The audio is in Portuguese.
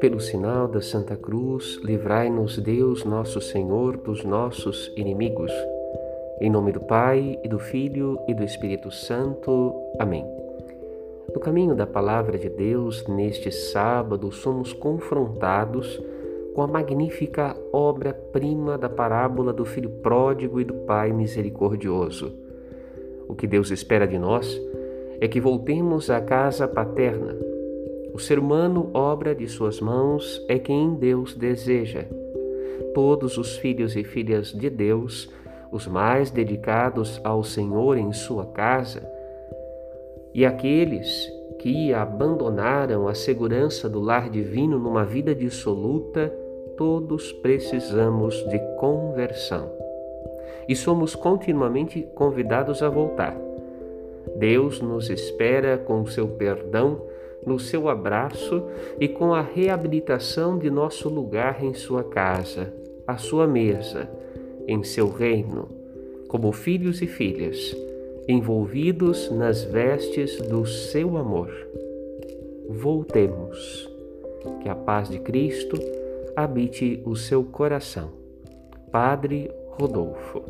Pelo sinal da Santa Cruz, livrai-nos Deus nosso Senhor dos nossos inimigos. Em nome do Pai, e do Filho e do Espírito Santo. Amém. No caminho da Palavra de Deus, neste sábado, somos confrontados com a magnífica obra-prima da parábola do Filho Pródigo e do Pai Misericordioso. O que Deus espera de nós é que voltemos à casa paterna o ser humano, obra de suas mãos, é quem Deus deseja. Todos os filhos e filhas de Deus, os mais dedicados ao Senhor em sua casa, e aqueles que abandonaram a segurança do lar divino numa vida dissoluta, todos precisamos de conversão. E somos continuamente convidados a voltar. Deus nos espera com seu perdão no seu abraço e com a reabilitação de nosso lugar em sua casa, à sua mesa, em seu reino, como filhos e filhas, envolvidos nas vestes do seu amor. Voltemos. Que a paz de Cristo habite o seu coração. Padre Rodolfo.